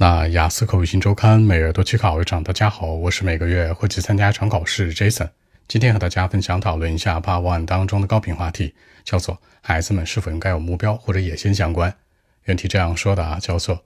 那雅思口语新周刊每月都去考一场，大家好，我是每个月会去参加一场考试 Jason。今天和大家分享讨论一下 Part One 当中的高频话题，叫做孩子们是否应该有目标或者野心相关。原题这样说的啊，叫做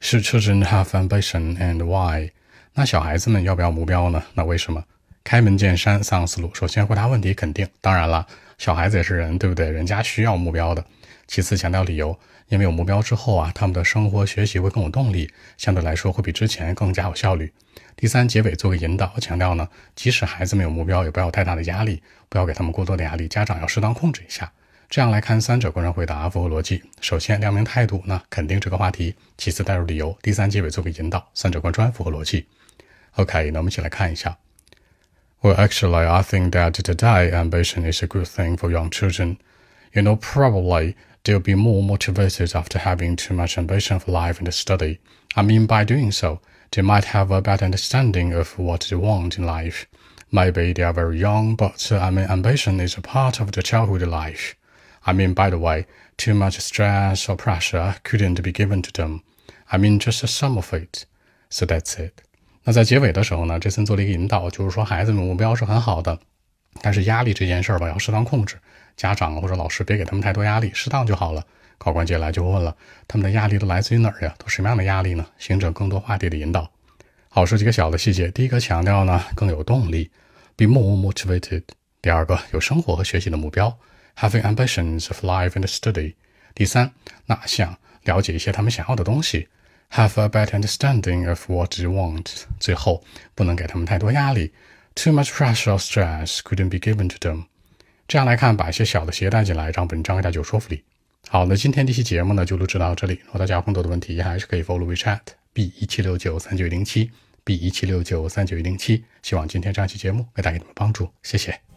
Should children have ambition and why？那小孩子们要不要目标呢？那为什么？开门见山，三思路。首先回答问题，肯定。当然了，小孩子也是人，对不对？人家需要目标的。其次强调理由。因为有目标之后啊，他们的生活学习会更有动力，相对来说会比之前更加有效率。第三，结尾做个引导，强调呢，即使孩子没有目标，也不要太大的压力，不要给他们过多的压力，家长要适当控制一下。这样来看，三者关人回答符合逻辑。首先亮明态度，那肯定这个话题；其次带入理由；第三，结尾做个引导，三者贯穿符合逻辑。OK，那我们一起来看一下。Well, actually, I think that today ambition is a good thing for young children. You know, probably. they'll be more motivated after having too much ambition for life and study. I mean, by doing so, they might have a better understanding of what they want in life. Maybe they are very young, but uh, I mean, ambition is a part of the childhood life. I mean, by the way, too much stress or pressure couldn't be given to them. I mean, just some of it. So that's it. 那在结尾的时候呢，这森做了一个引导，就是说孩子们目标是很好的，但是压力这件事儿吧，要适当控制。家长或者老师别给他们太多压力，适当就好了。考官接下来就问了，他们的压力都来自于哪儿呀？都什么样的压力呢？形成更多话题的引导。好，说几个小的细节。第一个强调呢，更有动力，be more motivated。第二个，有生活和学习的目标，having ambitions of life and study。第三，那想了解一些他们想要的东西，have a better understanding of what they want。最后，不能给他们太多压力，too much pressure or stress couldn't be given to them。这样来看，把一些小的鞋带进来，让本章给大家有说服力。好，那今天这期节目呢就录制到这里。如果大家有更多的问题，还是可以 follow WeChat b 一七六九三九零七 b 一七六九三九零七。希望今天这期节目给大家你们帮助，谢谢。